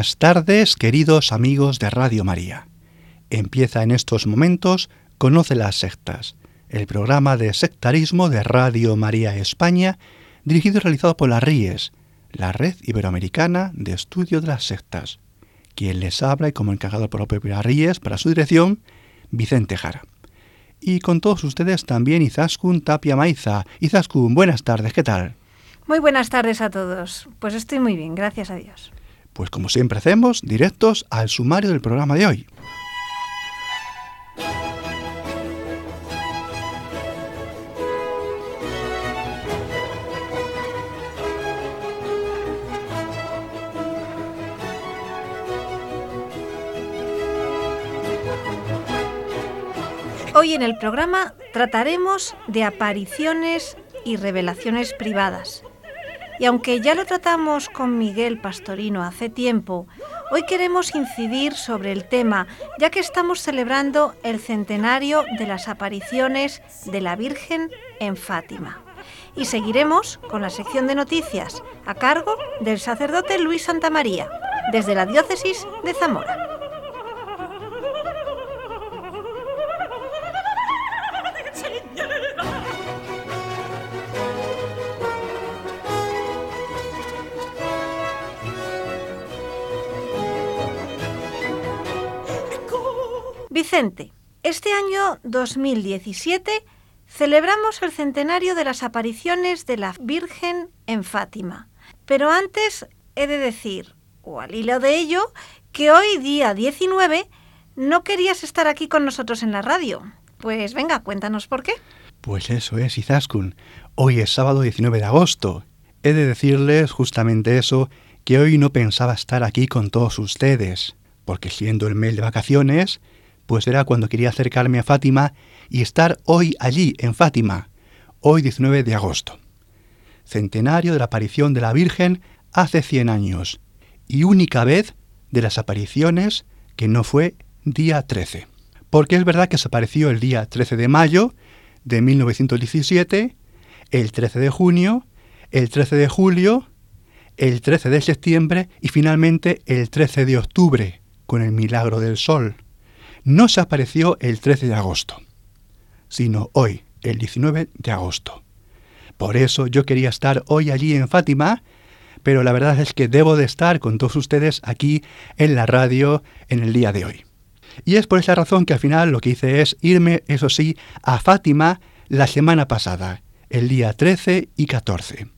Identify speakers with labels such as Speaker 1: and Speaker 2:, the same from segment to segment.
Speaker 1: Buenas tardes, queridos amigos de Radio María. Empieza en estos momentos Conoce las sectas, el programa de sectarismo de Radio María España, dirigido y realizado por la RIES, la Red Iberoamericana de Estudio de las Sectas. Quien les habla y como encargado por la propia RIES para su dirección, Vicente Jara. Y con todos ustedes también Izaskun Tapia Maiza. Izaskun, buenas tardes, ¿qué tal?
Speaker 2: Muy buenas tardes a todos. Pues estoy muy bien, gracias a Dios.
Speaker 1: Pues como siempre hacemos, directos al sumario del programa de hoy.
Speaker 2: Hoy en el programa trataremos de apariciones y revelaciones privadas. Y aunque ya lo tratamos con Miguel Pastorino hace tiempo, hoy queremos incidir sobre el tema, ya que estamos celebrando el centenario de las apariciones de la Virgen en Fátima. Y seguiremos con la sección de noticias a cargo del sacerdote Luis Santamaría, desde la diócesis de Zamora. Vicente, este año 2017 celebramos el centenario de las apariciones de la Virgen en Fátima. Pero antes he de decir, o al hilo de ello, que hoy día 19 no querías estar aquí con nosotros en la radio. Pues venga, cuéntanos por qué.
Speaker 1: Pues eso es, Izaskun. Hoy es sábado 19 de agosto. He de decirles justamente eso, que hoy no pensaba estar aquí con todos ustedes, porque siendo el mes de vacaciones, pues era cuando quería acercarme a Fátima y estar hoy allí, en Fátima, hoy 19 de agosto. Centenario de la aparición de la Virgen hace 100 años y única vez de las apariciones que no fue día 13. Porque es verdad que se apareció el día 13 de mayo de 1917, el 13 de junio, el 13 de julio, el 13 de septiembre y finalmente el 13 de octubre, con el milagro del sol no se apareció el 13 de agosto, sino hoy, el 19 de agosto. Por eso yo quería estar hoy allí en Fátima, pero la verdad es que debo de estar con todos ustedes aquí en la radio en el día de hoy. Y es por esa razón que al final lo que hice es irme, eso sí, a Fátima la semana pasada, el día 13 y 14.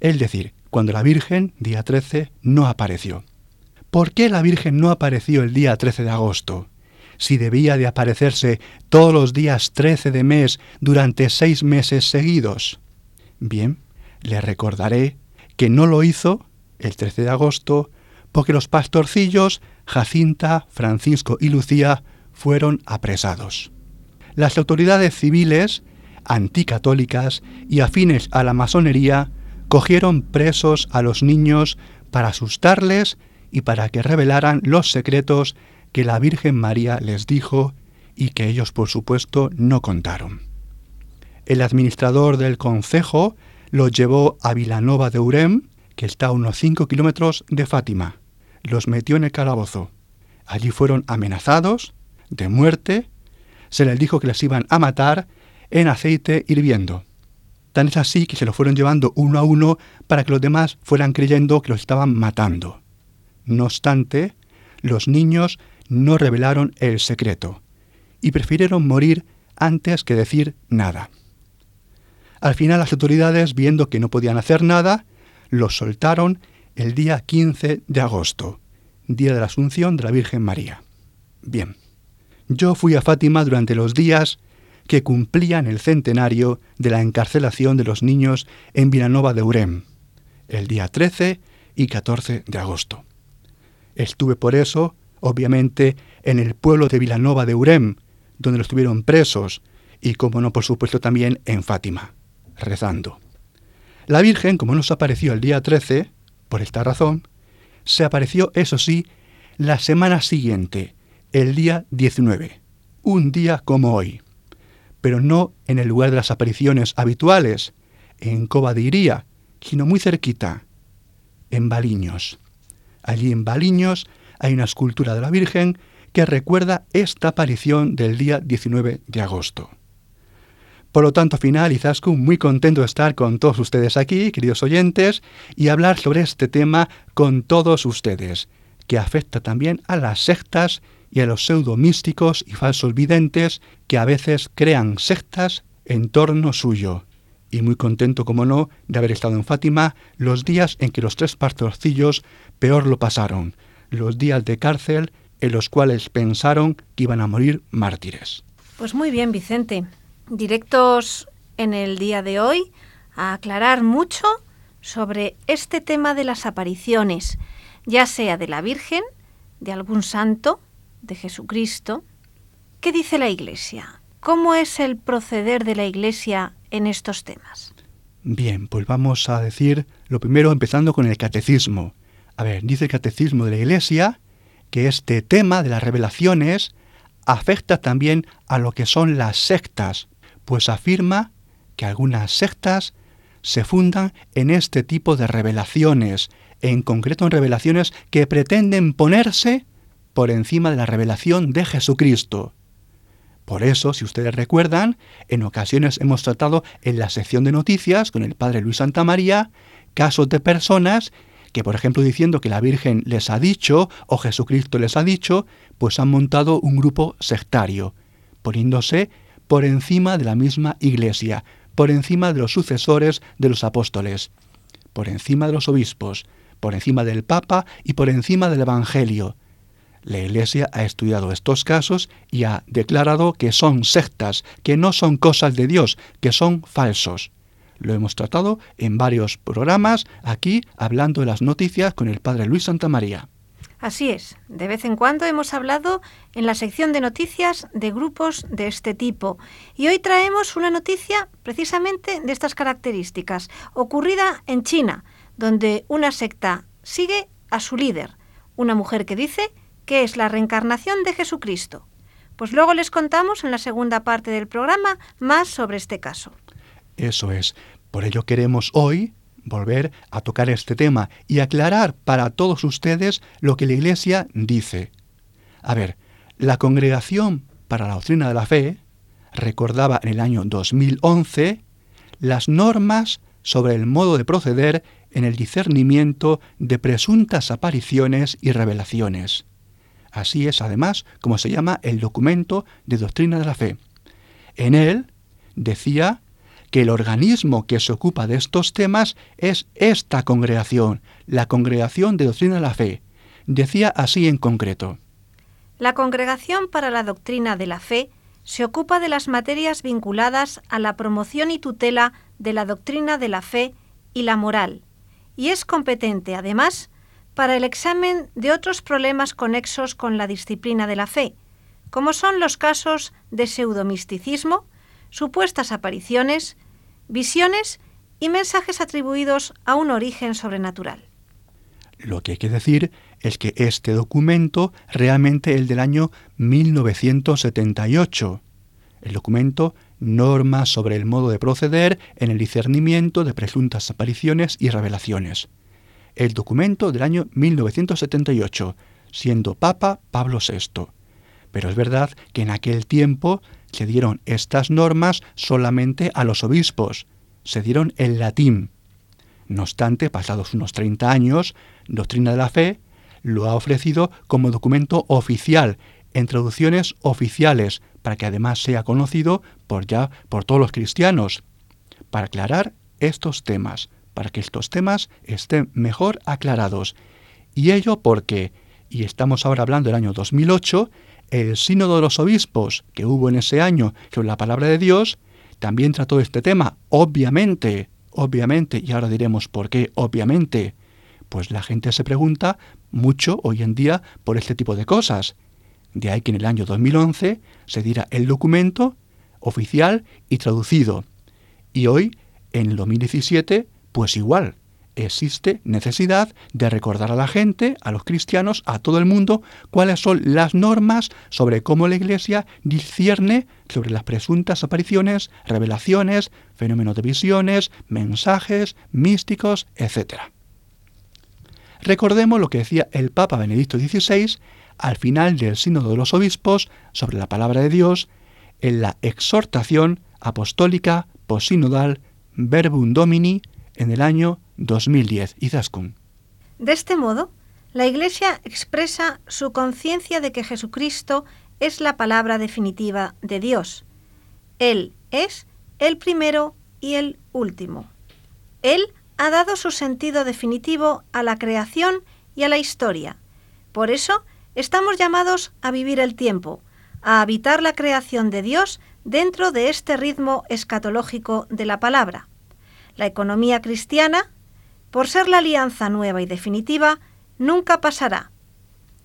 Speaker 1: Es decir, cuando la Virgen, día 13, no apareció. ¿Por qué la Virgen no apareció el día 13 de agosto? Si debía de aparecerse todos los días 13 de mes durante seis meses seguidos? Bien, le recordaré que no lo hizo el 13 de agosto porque los pastorcillos Jacinta, Francisco y Lucía fueron apresados. Las autoridades civiles, anticatólicas y afines a la masonería, cogieron presos a los niños para asustarles y para que revelaran los secretos que la Virgen María les dijo y que ellos por supuesto no contaron. El administrador del concejo los llevó a Vilanova de Urem, que está a unos 5 kilómetros de Fátima. Los metió en el calabozo. Allí fueron amenazados de muerte. Se les dijo que les iban a matar en aceite hirviendo. Tan es así que se los fueron llevando uno a uno para que los demás fueran creyendo que los estaban matando. No obstante, los niños no revelaron el secreto y prefirieron morir antes que decir nada. Al final las autoridades, viendo que no podían hacer nada, los soltaron el día 15 de agosto, día de la Asunción de la Virgen María. Bien, yo fui a Fátima durante los días que cumplían el centenario de la encarcelación de los niños en Vilanova de Urem, el día 13 y 14 de agosto. Estuve por eso, obviamente, en el pueblo de Vilanova de Urem, donde los tuvieron presos, y como no, por supuesto, también en Fátima, rezando. La Virgen, como nos apareció el día 13, por esta razón, se apareció, eso sí, la semana siguiente, el día 19, un día como hoy, pero no en el lugar de las apariciones habituales, en Cova sino muy cerquita, en Baliños. Allí en Baliños hay una escultura de la Virgen que recuerda esta aparición del día 19 de agosto. Por lo tanto, final, muy contento de estar con todos ustedes aquí, queridos oyentes, y hablar sobre este tema con todos ustedes, que afecta también a las sectas y a los pseudo místicos y falsos videntes que a veces crean sectas en torno suyo. Y muy contento, como no, de haber estado en Fátima los días en que los tres pastorcillos peor lo pasaron, los días de cárcel en los cuales pensaron que iban a morir mártires.
Speaker 2: Pues muy bien, Vicente. Directos en el día de hoy a aclarar mucho sobre este tema de las apariciones, ya sea de la Virgen, de algún santo, de Jesucristo. ¿Qué dice la Iglesia? ¿Cómo es el proceder de la Iglesia en estos temas?
Speaker 1: Bien, pues vamos a decir lo primero empezando con el catecismo. A ver, dice el catecismo de la Iglesia que este tema de las revelaciones afecta también a lo que son las sectas, pues afirma que algunas sectas se fundan en este tipo de revelaciones, en concreto en revelaciones que pretenden ponerse por encima de la revelación de Jesucristo. Por eso, si ustedes recuerdan, en ocasiones hemos tratado en la sección de noticias con el padre Luis Santa María casos de personas que, por ejemplo, diciendo que la Virgen les ha dicho o Jesucristo les ha dicho, pues han montado un grupo sectario, poniéndose por encima de la misma Iglesia, por encima de los sucesores de los apóstoles, por encima de los obispos, por encima del Papa y por encima del Evangelio. La Iglesia ha estudiado estos casos y ha declarado que son sectas, que no son cosas de Dios, que son falsos. Lo hemos tratado en varios programas aquí hablando de las noticias con el padre Luis Santa María.
Speaker 2: Así es, de vez en cuando hemos hablado en la sección de noticias de grupos de este tipo y hoy traemos una noticia precisamente de estas características, ocurrida en China, donde una secta sigue a su líder, una mujer que dice que es la reencarnación de Jesucristo. Pues luego les contamos en la segunda parte del programa más sobre este caso.
Speaker 1: Eso es. Por ello queremos hoy volver a tocar este tema y aclarar para todos ustedes lo que la Iglesia dice. A ver, la Congregación para la Doctrina de la Fe recordaba en el año 2011 las normas sobre el modo de proceder en el discernimiento de presuntas apariciones y revelaciones. Así es, además, como se llama el documento de doctrina de la fe. En él decía que el organismo que se ocupa de estos temas es esta congregación, la Congregación de Doctrina de la Fe. Decía así en concreto.
Speaker 2: La Congregación para la Doctrina de la Fe se ocupa de las materias vinculadas a la promoción y tutela de la doctrina de la fe y la moral, y es competente, además, para el examen de otros problemas conexos con la disciplina de la fe, como son los casos de pseudomisticismo, supuestas apariciones, visiones y mensajes atribuidos a un origen sobrenatural.
Speaker 1: Lo que hay que decir es que este documento realmente es del año 1978. El documento Normas sobre el modo de proceder en el discernimiento de presuntas apariciones y revelaciones. El documento del año 1978, siendo Papa Pablo VI. Pero es verdad que en aquel tiempo se dieron estas normas solamente a los obispos, se dieron en latín. No obstante, pasados unos 30 años, Doctrina de la Fe lo ha ofrecido como documento oficial, en traducciones oficiales, para que además sea conocido por ya por todos los cristianos, para aclarar estos temas, para que estos temas estén mejor aclarados. Y ello porque, y estamos ahora hablando del año 2008, el sínodo de los obispos que hubo en ese año sobre la palabra de Dios también trató este tema, obviamente, obviamente, y ahora diremos por qué, obviamente, pues la gente se pregunta mucho hoy en día por este tipo de cosas. De ahí que en el año 2011 se diera el documento oficial y traducido. Y hoy, en el 2017, pues igual, existe necesidad de recordar a la gente, a los cristianos, a todo el mundo, cuáles son las normas sobre cómo la Iglesia discierne sobre las presuntas apariciones, revelaciones, fenómenos de visiones, mensajes místicos, etc. Recordemos lo que decía el Papa Benedicto XVI al final del Sínodo de los Obispos sobre la palabra de Dios en la exhortación apostólica posinodal Verbum Domini en el año 2010. Izaskun.
Speaker 2: De este modo, la Iglesia expresa su conciencia de que Jesucristo es la palabra definitiva de Dios. Él es el primero y el último. Él ha dado su sentido definitivo a la creación y a la historia. Por eso, estamos llamados a vivir el tiempo, a habitar la creación de Dios dentro de este ritmo escatológico de la palabra. La economía cristiana, por ser la alianza nueva y definitiva, nunca pasará.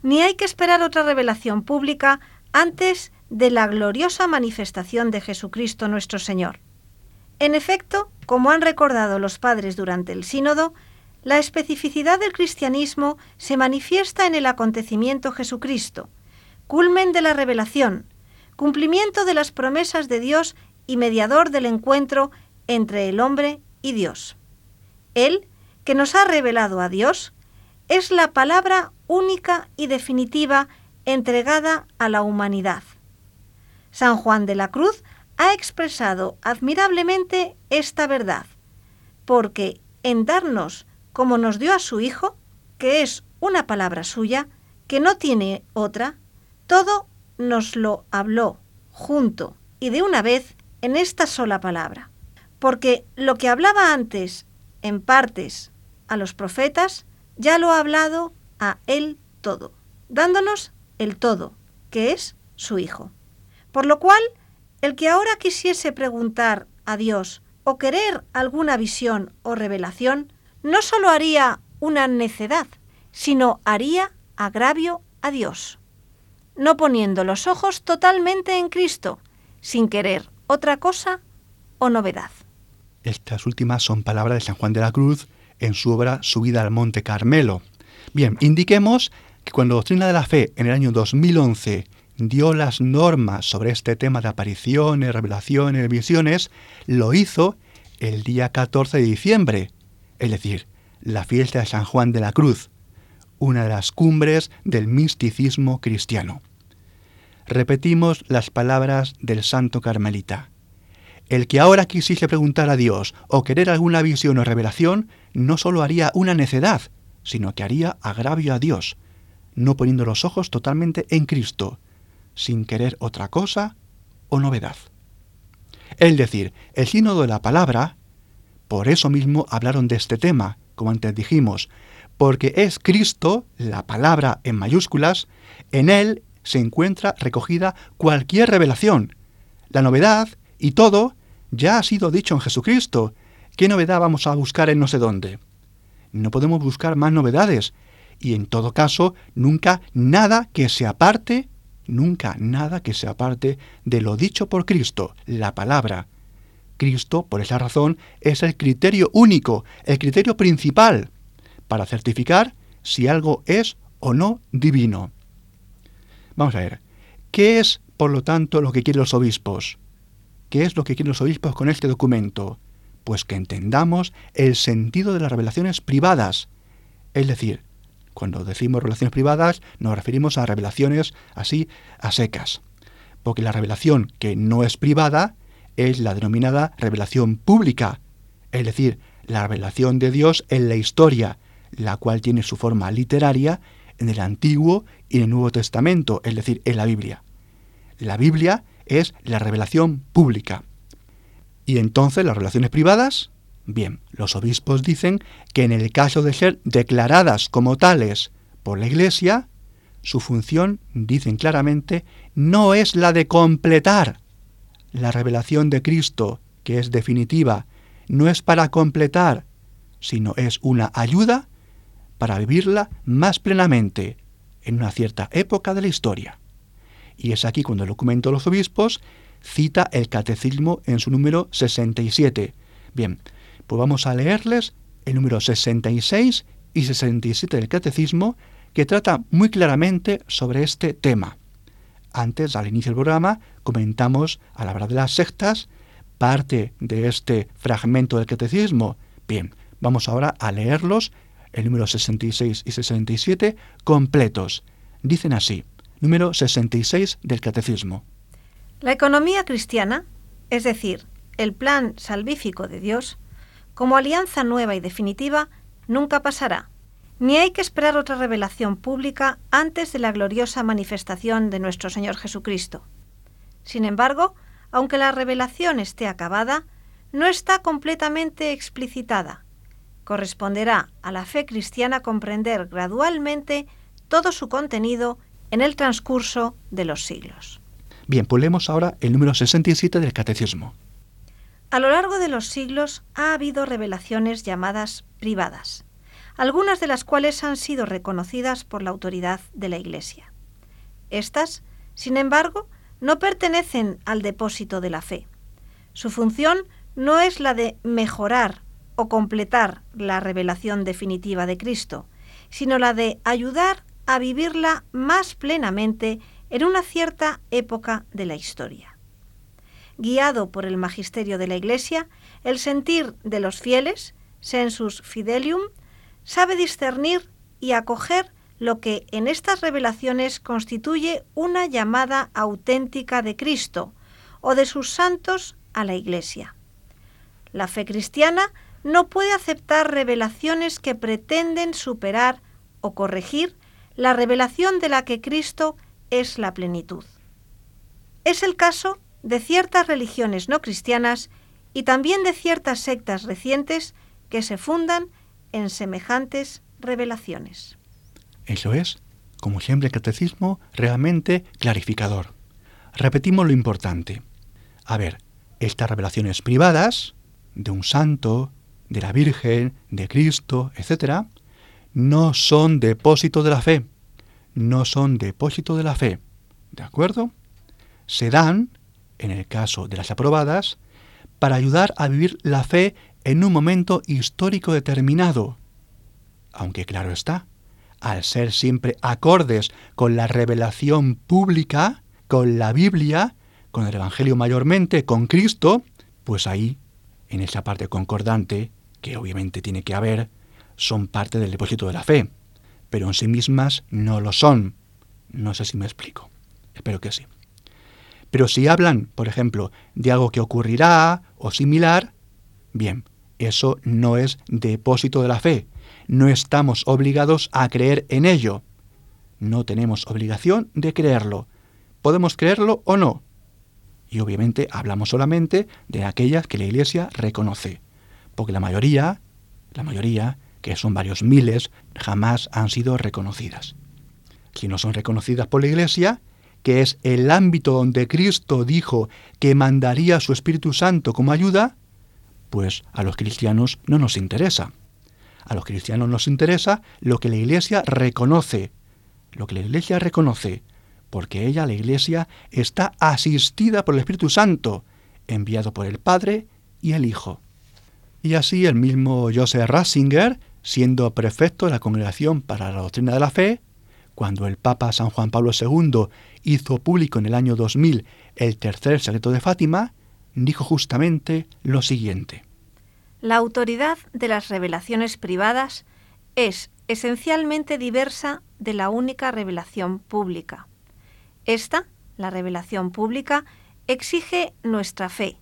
Speaker 2: Ni hay que esperar otra revelación pública antes de la gloriosa manifestación de Jesucristo nuestro Señor. En efecto, como han recordado los padres durante el sínodo, la especificidad del cristianismo se manifiesta en el acontecimiento Jesucristo, culmen de la revelación, cumplimiento de las promesas de Dios y mediador del encuentro entre el hombre y Dios. Él, que nos ha revelado a Dios, es la palabra única y definitiva entregada a la humanidad. San Juan de la Cruz ha expresado admirablemente esta verdad, porque en darnos como nos dio a su Hijo, que es una palabra suya, que no tiene otra, todo nos lo habló junto y de una vez en esta sola palabra. Porque lo que hablaba antes en partes a los profetas, ya lo ha hablado a él todo, dándonos el todo, que es su Hijo. Por lo cual, el que ahora quisiese preguntar a Dios o querer alguna visión o revelación, no sólo haría una necedad, sino haría agravio a Dios no poniendo los ojos totalmente en Cristo, sin querer otra cosa o novedad.
Speaker 1: Estas últimas son palabras de San Juan de la Cruz en su obra Subida al Monte Carmelo. Bien, indiquemos que cuando Doctrina de la Fe en el año 2011 dio las normas sobre este tema de apariciones, revelaciones, visiones, lo hizo el día 14 de diciembre, es decir, la fiesta de San Juan de la Cruz, una de las cumbres del misticismo cristiano. Repetimos las palabras del santo carmelita. El que ahora quisiese preguntar a Dios o querer alguna visión o revelación, no solo haría una necedad, sino que haría agravio a Dios, no poniendo los ojos totalmente en Cristo, sin querer otra cosa o novedad. Es decir, el sínodo de la palabra, por eso mismo hablaron de este tema, como antes dijimos, porque es Cristo, la palabra en mayúsculas, en Él se encuentra recogida cualquier revelación. La novedad y todo ya ha sido dicho en Jesucristo. ¿Qué novedad vamos a buscar en no sé dónde? No podemos buscar más novedades y en todo caso nunca nada que se aparte, nunca nada que se aparte de lo dicho por Cristo, la palabra. Cristo, por esa razón, es el criterio único, el criterio principal para certificar si algo es o no divino. Vamos a ver, ¿qué es, por lo tanto, lo que quieren los obispos? ¿Qué es lo que quieren los obispos con este documento? Pues que entendamos el sentido de las revelaciones privadas. Es decir, cuando decimos revelaciones privadas nos referimos a revelaciones así a secas. Porque la revelación que no es privada es la denominada revelación pública, es decir, la revelación de Dios en la historia, la cual tiene su forma literaria en el Antiguo y en el Nuevo Testamento, es decir, en la Biblia. La Biblia es la revelación pública. Y entonces las relaciones privadas, bien, los obispos dicen que en el caso de ser declaradas como tales por la Iglesia, su función, dicen claramente, no es la de completar la revelación de Cristo, que es definitiva, no es para completar, sino es una ayuda para vivirla más plenamente en una cierta época de la historia. Y es aquí cuando el documento de los obispos cita el catecismo en su número 67. Bien, pues vamos a leerles el número 66 y 67 del catecismo que trata muy claramente sobre este tema. Antes, al inicio del programa, comentamos a la hora de las sectas parte de este fragmento del catecismo. Bien, vamos ahora a leerlos, el número 66 y 67, completos. Dicen así, número 66 del catecismo.
Speaker 2: La economía cristiana, es decir, el plan salvífico de Dios, como alianza nueva y definitiva, nunca pasará, ni hay que esperar otra revelación pública antes de la gloriosa manifestación de nuestro Señor Jesucristo. Sin embargo, aunque la revelación esté acabada, no está completamente explicitada. Corresponderá a la fe cristiana comprender gradualmente todo su contenido en el transcurso de los siglos.
Speaker 1: Bien, pues leemos ahora el número 67 del Catecismo.
Speaker 2: A lo largo de los siglos ha habido revelaciones llamadas privadas, algunas de las cuales han sido reconocidas por la autoridad de la Iglesia. Estas, sin embargo, no pertenecen al depósito de la fe. Su función no es la de mejorar o completar la revelación definitiva de Cristo, sino la de ayudar a vivirla más plenamente en una cierta época de la historia. Guiado por el magisterio de la Iglesia, el sentir de los fieles, sensus fidelium, sabe discernir y acoger lo que en estas revelaciones constituye una llamada auténtica de Cristo o de sus santos a la Iglesia. La fe cristiana no puede aceptar revelaciones que pretenden superar o corregir la revelación de la que Cristo es la plenitud. Es el caso de ciertas religiones no cristianas y también de ciertas sectas recientes que se fundan en semejantes revelaciones.
Speaker 1: Eso es, como siempre, el catecismo realmente clarificador. Repetimos lo importante. A ver, estas revelaciones privadas, de un santo, de la Virgen, de Cristo, etc., no son depósito de la fe. No son depósito de la fe. ¿De acuerdo? Se dan, en el caso de las aprobadas, para ayudar a vivir la fe en un momento histórico determinado. Aunque claro está, al ser siempre acordes con la revelación pública, con la Biblia, con el Evangelio mayormente, con Cristo, pues ahí, en esa parte concordante, que obviamente tiene que haber, son parte del depósito de la fe, pero en sí mismas no lo son. No sé si me explico. Espero que sí. Pero si hablan, por ejemplo, de algo que ocurrirá o similar, bien, eso no es depósito de la fe, no estamos obligados a creer en ello. No tenemos obligación de creerlo. Podemos creerlo o no. Y obviamente hablamos solamente de aquellas que la Iglesia reconoce. Porque la mayoría, la mayoría, que son varios miles, jamás han sido reconocidas. Si no son reconocidas por la Iglesia, que es el ámbito donde Cristo dijo que mandaría a su Espíritu Santo como ayuda, pues a los cristianos no nos interesa. A los cristianos nos interesa lo que la Iglesia reconoce, lo que la Iglesia reconoce, porque ella, la Iglesia, está asistida por el Espíritu Santo, enviado por el Padre y el Hijo. Y así el mismo Joseph Ratzinger, siendo prefecto de la Congregación para la Doctrina de la Fe, cuando el Papa San Juan Pablo II hizo público en el año 2000 el tercer secreto de Fátima, dijo justamente lo siguiente.
Speaker 2: La autoridad de las revelaciones privadas es esencialmente diversa de la única revelación pública. Esta, la revelación pública, exige nuestra fe.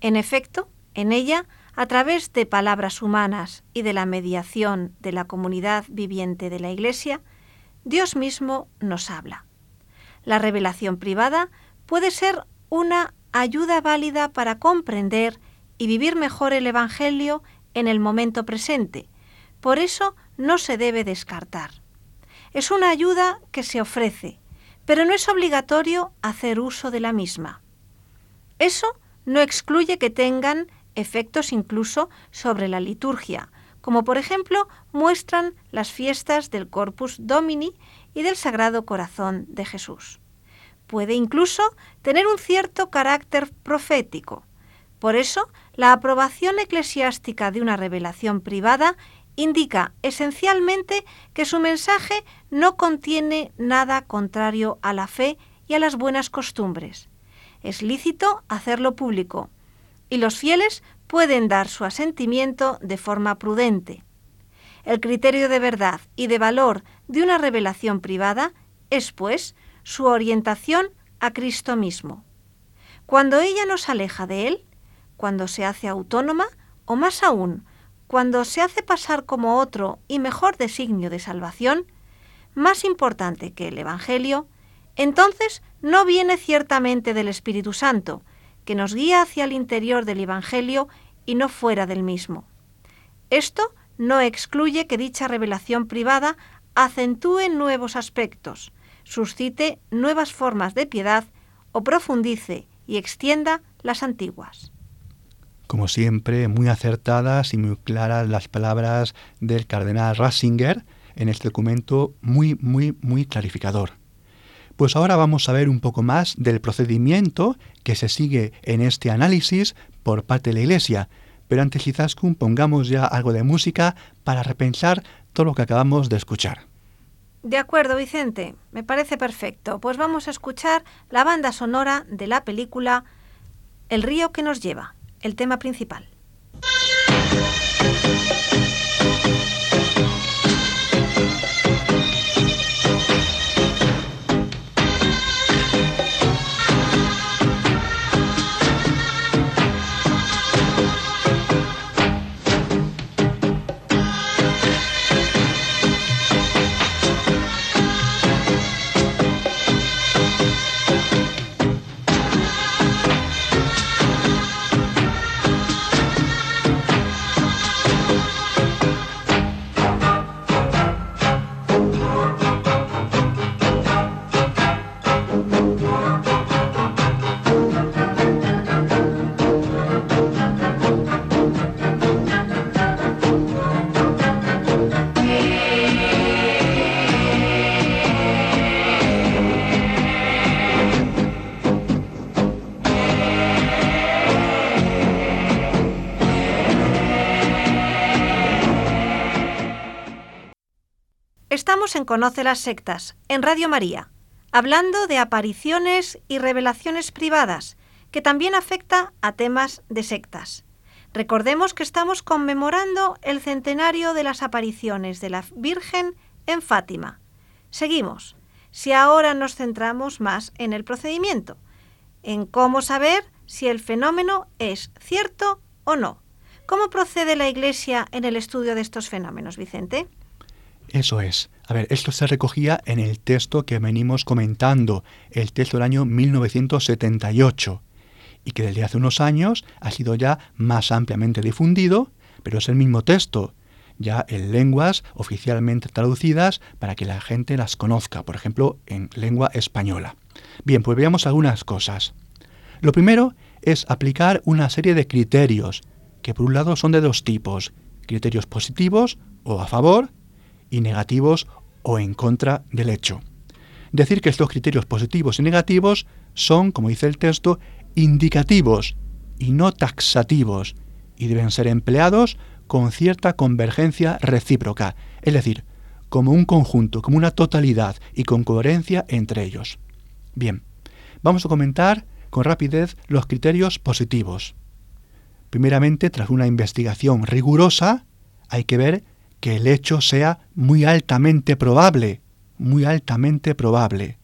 Speaker 2: En efecto, en ella, a través de palabras humanas y de la mediación de la comunidad viviente de la Iglesia, Dios mismo nos habla. La revelación privada puede ser una ayuda válida para comprender y vivir mejor el Evangelio en el momento presente. Por eso no se debe descartar. Es una ayuda que se ofrece, pero no es obligatorio hacer uso de la misma. Eso no excluye que tengan efectos incluso sobre la liturgia, como por ejemplo muestran las fiestas del Corpus Domini y del Sagrado Corazón de Jesús. Puede incluso tener un cierto carácter profético. Por eso, la aprobación eclesiástica de una revelación privada indica esencialmente que su mensaje no contiene nada contrario a la fe y a las buenas costumbres. Es lícito hacerlo público, y los fieles pueden dar su asentimiento de forma prudente. El criterio de verdad y de valor de una revelación privada es, pues, su orientación a Cristo mismo. Cuando ella nos aleja de Él, cuando se hace autónoma, o más aún, cuando se hace pasar como otro y mejor designio de salvación, más importante que el Evangelio, entonces no viene ciertamente del Espíritu Santo, que nos guía hacia el interior del Evangelio y no fuera del mismo. Esto no excluye que dicha revelación privada acentúe nuevos aspectos, suscite nuevas formas de piedad o profundice y extienda las antiguas.
Speaker 1: Como siempre, muy acertadas y muy claras las palabras del cardenal Ratzinger en este documento muy, muy, muy clarificador. Pues ahora vamos a ver un poco más del procedimiento que se sigue en este análisis por parte de la Iglesia. Pero antes, Izaskun, pongamos ya algo de música para repensar todo lo que acabamos de escuchar.
Speaker 2: De acuerdo, Vicente, me parece perfecto. Pues vamos a escuchar la banda sonora de la película El río que nos lleva, el tema principal. Conoce las Sectas, en Radio María, hablando de apariciones y revelaciones privadas, que también afecta a temas de sectas. Recordemos que estamos conmemorando el centenario de las apariciones de la Virgen en Fátima. Seguimos. Si ahora nos centramos más en el procedimiento, en cómo saber si el fenómeno es cierto o no. ¿Cómo procede la Iglesia en el estudio de estos fenómenos, Vicente?
Speaker 1: Eso es. A ver, esto se recogía en el texto que venimos comentando, el texto del año 1978, y que desde hace unos años ha sido ya más ampliamente difundido, pero es el mismo texto, ya en lenguas oficialmente traducidas para que la gente las conozca, por ejemplo, en lengua española. Bien, pues veamos algunas cosas. Lo primero es aplicar una serie de criterios, que por un lado son de dos tipos, criterios positivos o a favor, y negativos o en contra del hecho. Decir que estos criterios positivos y negativos son, como dice el texto, indicativos y no taxativos, y deben ser empleados con cierta convergencia recíproca, es decir, como un conjunto, como una totalidad y con coherencia entre ellos. Bien, vamos a comentar con rapidez los criterios positivos. Primeramente, tras una investigación rigurosa, hay que ver que el hecho sea muy altamente probable, muy altamente probable.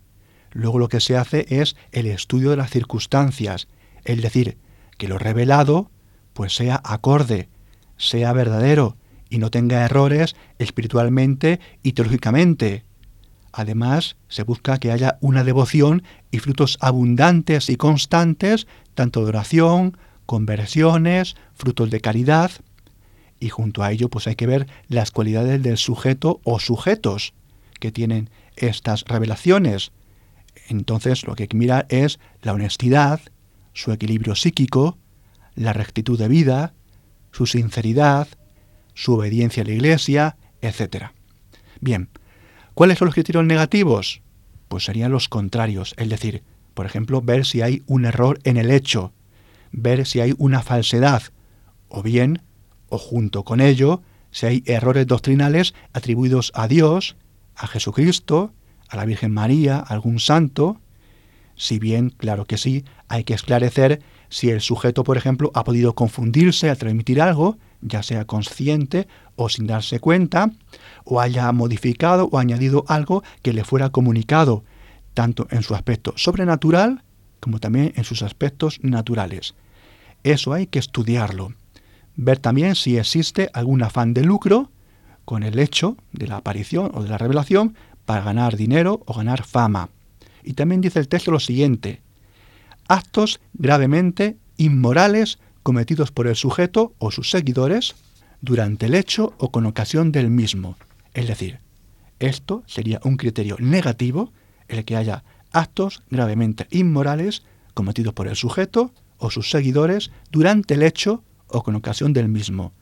Speaker 1: Luego lo que se hace es el estudio de las circunstancias, es decir, que lo revelado pues sea acorde, sea verdadero y no tenga errores espiritualmente y teológicamente. Además, se busca que haya una devoción y frutos abundantes y constantes, tanto de oración, conversiones, frutos de caridad, y junto a ello pues hay que ver las cualidades del sujeto o sujetos, que tienen estas revelaciones. Entonces lo que hay que mirar es la honestidad, su equilibrio psíquico, la rectitud de vida, su sinceridad, su obediencia a la Iglesia, etc. Bien, ¿cuáles son los criterios negativos? Pues serían los contrarios, es decir, por ejemplo, ver si hay un error en el hecho, ver si hay una falsedad, o bien, o junto con ello, si hay errores doctrinales atribuidos a Dios, a Jesucristo, a la Virgen María, a algún santo, si bien, claro que sí, hay que esclarecer si el sujeto, por ejemplo, ha podido confundirse al transmitir algo, ya sea consciente o sin darse cuenta, o haya modificado o añadido algo que le fuera comunicado, tanto en su aspecto sobrenatural como también en sus aspectos naturales. Eso hay que estudiarlo. Ver también si existe algún afán de lucro con el hecho de la aparición o de la revelación para ganar dinero o ganar fama. Y también dice el texto lo siguiente, actos gravemente inmorales cometidos por el sujeto o sus seguidores durante el hecho o con ocasión del mismo. Es decir, esto sería un criterio negativo el que haya actos gravemente inmorales cometidos por el sujeto o sus seguidores durante el hecho o con ocasión del mismo.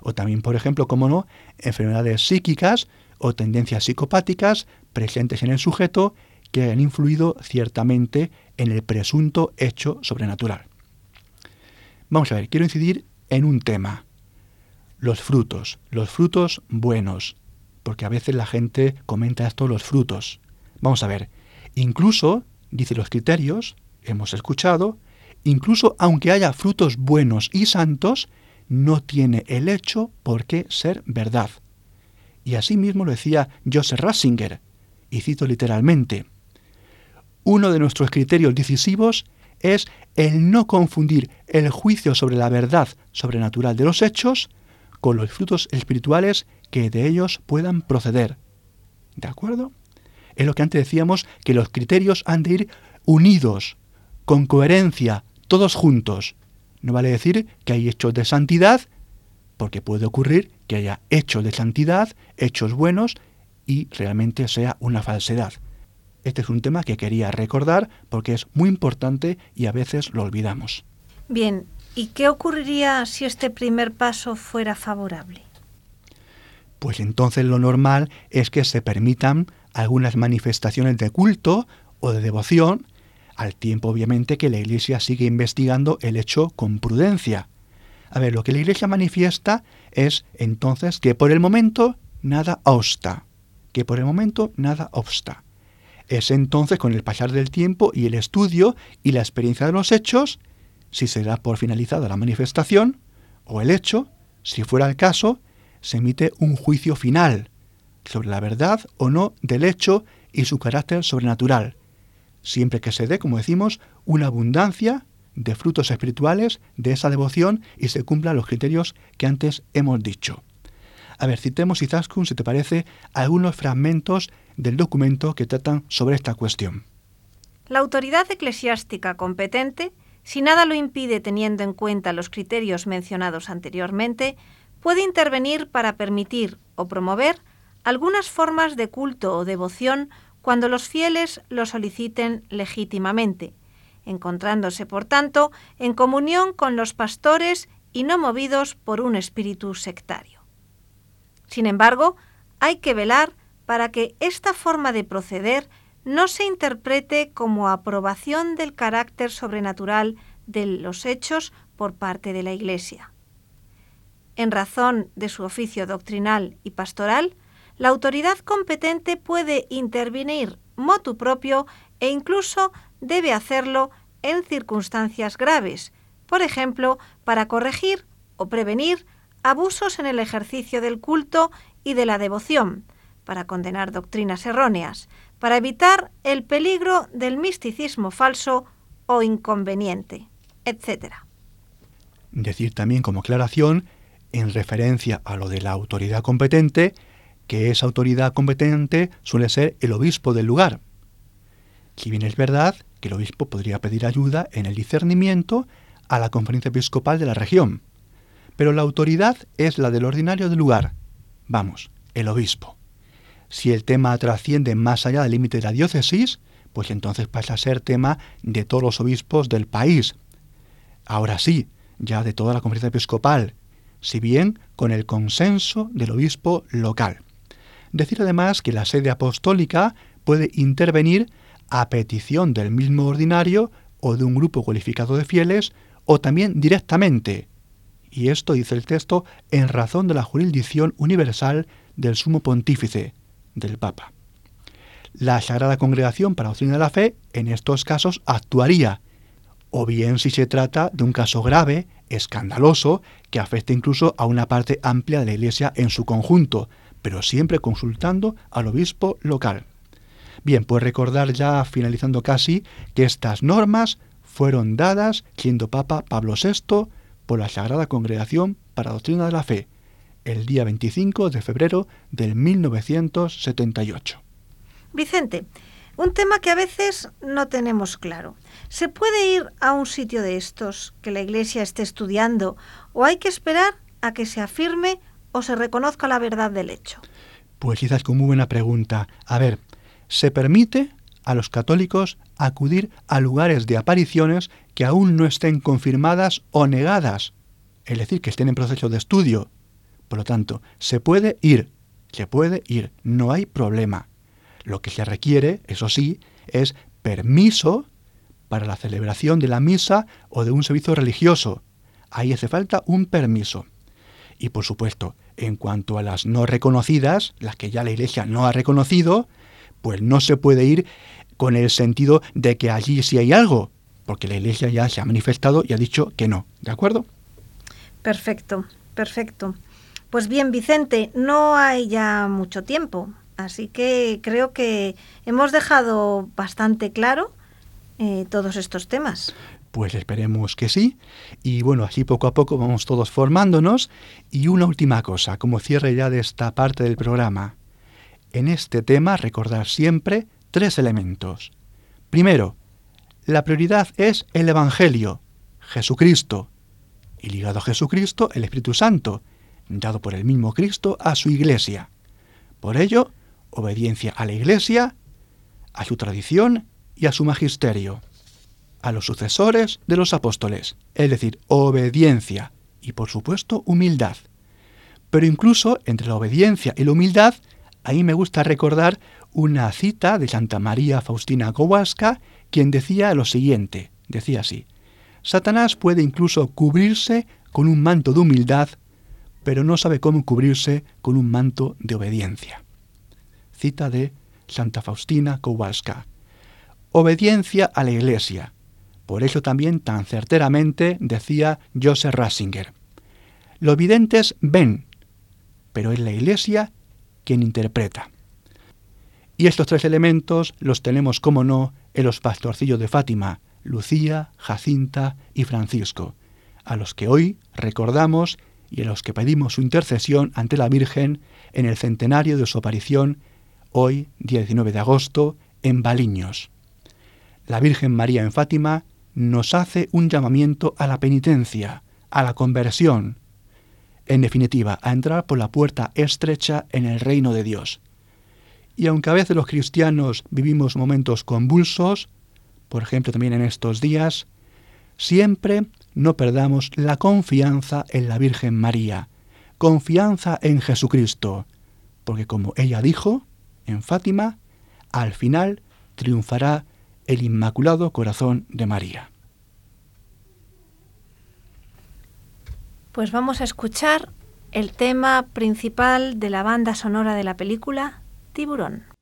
Speaker 1: O también, por ejemplo, como no, enfermedades psíquicas o tendencias psicopáticas presentes en el sujeto que han influido ciertamente en el presunto hecho sobrenatural. Vamos a ver, quiero incidir en un tema. Los frutos, los frutos buenos, porque a veces la gente comenta esto, los frutos. Vamos a ver, incluso, dice los criterios, hemos escuchado, incluso aunque haya frutos buenos y santos, no tiene el hecho por qué ser verdad. Y así mismo lo decía Joseph Ratzinger, y cito literalmente, uno de nuestros criterios decisivos es el no confundir el juicio sobre la verdad sobrenatural de los hechos con los frutos espirituales que de ellos puedan proceder. ¿De acuerdo? Es lo que antes decíamos, que los criterios han de ir unidos, con coherencia, todos juntos. No vale decir que hay hechos de santidad, porque puede ocurrir que haya hechos de santidad, hechos buenos, y realmente sea una falsedad. Este es un tema que quería recordar porque es muy importante y a veces lo olvidamos.
Speaker 2: Bien, ¿y qué ocurriría si este primer paso fuera favorable?
Speaker 1: Pues entonces lo normal es que se permitan algunas manifestaciones de culto o de devoción, al tiempo obviamente que la Iglesia sigue investigando el hecho con prudencia. A ver, lo que la Iglesia manifiesta es entonces que por el momento nada obsta, que por el momento nada obsta. Es entonces con el pasar del tiempo y el estudio y la experiencia de los hechos, si se da por finalizada la manifestación o el hecho, si fuera el caso, se emite un juicio final sobre la verdad o no del hecho y su carácter sobrenatural, siempre que se dé, como decimos, una abundancia de frutos espirituales de esa devoción y se cumplan los criterios que antes hemos dicho. A ver, citemos, Izaskun, si te parece, algunos fragmentos del documento que tratan sobre esta cuestión.
Speaker 2: La autoridad eclesiástica competente, si nada lo impide teniendo en cuenta los criterios mencionados anteriormente, puede intervenir para permitir o promover algunas formas de culto o devoción cuando los fieles lo soliciten legítimamente, encontrándose, por tanto, en comunión con los pastores y no movidos por un espíritu sectario. Sin embargo, hay que velar para que esta forma de proceder no se interprete como aprobación del carácter sobrenatural de los hechos por parte de la Iglesia. En razón de su oficio doctrinal y pastoral, la autoridad competente puede intervenir motu propio e incluso debe hacerlo en circunstancias graves, por ejemplo, para corregir o prevenir abusos en el ejercicio del culto y de la devoción, para condenar doctrinas erróneas, para evitar el peligro del misticismo falso o inconveniente, etc.
Speaker 1: Decir también como aclaración, en referencia a lo de la autoridad competente, que esa autoridad competente suele ser el obispo del lugar. Si bien es verdad que el obispo podría pedir ayuda en el discernimiento a la conferencia episcopal de la región, pero la autoridad es la del ordinario del lugar, vamos, el obispo. Si el tema trasciende más allá del límite de la diócesis, pues entonces pasa a ser tema de todos los obispos del país. Ahora sí, ya de toda la conferencia episcopal, si bien con el consenso del obispo local. Decir además que la sede apostólica puede intervenir a petición del mismo ordinario o de un grupo cualificado de fieles o también directamente. Y esto dice el texto en razón de la jurisdicción universal del sumo pontífice, del Papa. La Sagrada Congregación para la Doctrina de la Fe en estos casos actuaría, o bien si se trata de un caso grave, escandaloso, que afecte incluso a una parte amplia de la Iglesia en su conjunto, pero siempre consultando al obispo local. Bien, pues recordar ya, finalizando casi, que estas normas fueron dadas siendo Papa Pablo VI por la Sagrada Congregación para la Doctrina de la Fe, el día 25 de febrero del 1978.
Speaker 2: Vicente, un tema que a veces no tenemos claro. ¿Se puede ir a un sitio de estos que la Iglesia esté estudiando o hay que esperar a que se afirme o se reconozca la verdad del hecho?
Speaker 1: Pues quizás con muy buena pregunta. A ver, ¿se permite a los católicos acudir a lugares de apariciones que aún no estén confirmadas o negadas? Es decir, que estén en proceso de estudio. Por lo tanto, se puede ir, se puede ir, no hay problema. Lo que se requiere, eso sí, es permiso para la celebración de la misa o de un servicio religioso. Ahí hace falta un permiso. Y por supuesto, en cuanto a las no reconocidas, las que ya la Iglesia no ha reconocido, pues no se puede ir con el sentido de que allí sí hay algo, porque la Iglesia ya se ha manifestado y ha dicho que no, ¿de acuerdo?
Speaker 2: Perfecto, perfecto. Pues bien, Vicente, no hay ya mucho tiempo, así que creo que hemos dejado bastante claro eh, todos estos temas.
Speaker 1: Pues esperemos que sí. Y bueno, así poco a poco vamos todos formándonos. Y una última cosa, como cierre ya de esta parte del programa. En este tema recordar siempre tres elementos. Primero, la prioridad es el Evangelio, Jesucristo. Y ligado a Jesucristo, el Espíritu Santo, dado por el mismo Cristo a su iglesia. Por ello, obediencia a la iglesia, a su tradición y a su magisterio, a los sucesores de los apóstoles, es decir, obediencia y por supuesto humildad. Pero incluso entre la obediencia y la humildad, ahí me gusta recordar una cita de Santa María Faustina Kowalska, quien decía lo siguiente, decía así, Satanás puede incluso cubrirse con un manto de humildad pero no sabe cómo cubrirse con un manto de obediencia. Cita de Santa Faustina Kowalska. Obediencia a la Iglesia. Por eso también tan certeramente decía Joseph Ratzinger. Los videntes ven, pero es la Iglesia quien interpreta. Y estos tres elementos los tenemos, como no, en los pastorcillos de Fátima, Lucía, Jacinta y Francisco, a los que hoy recordamos y en los que pedimos su intercesión ante la Virgen en el centenario de su aparición, hoy, 19 de agosto, en Baliños. La Virgen María en Fátima nos hace un llamamiento a la penitencia, a la conversión, en definitiva, a entrar por la puerta estrecha en el reino de Dios. Y aunque a veces los cristianos vivimos momentos convulsos, por ejemplo también en estos días, siempre no perdamos la confianza en la Virgen María, confianza en Jesucristo, porque como ella dijo en Fátima, al final triunfará el Inmaculado Corazón de María.
Speaker 2: Pues vamos a escuchar el tema principal de la banda sonora de la película Tiburón.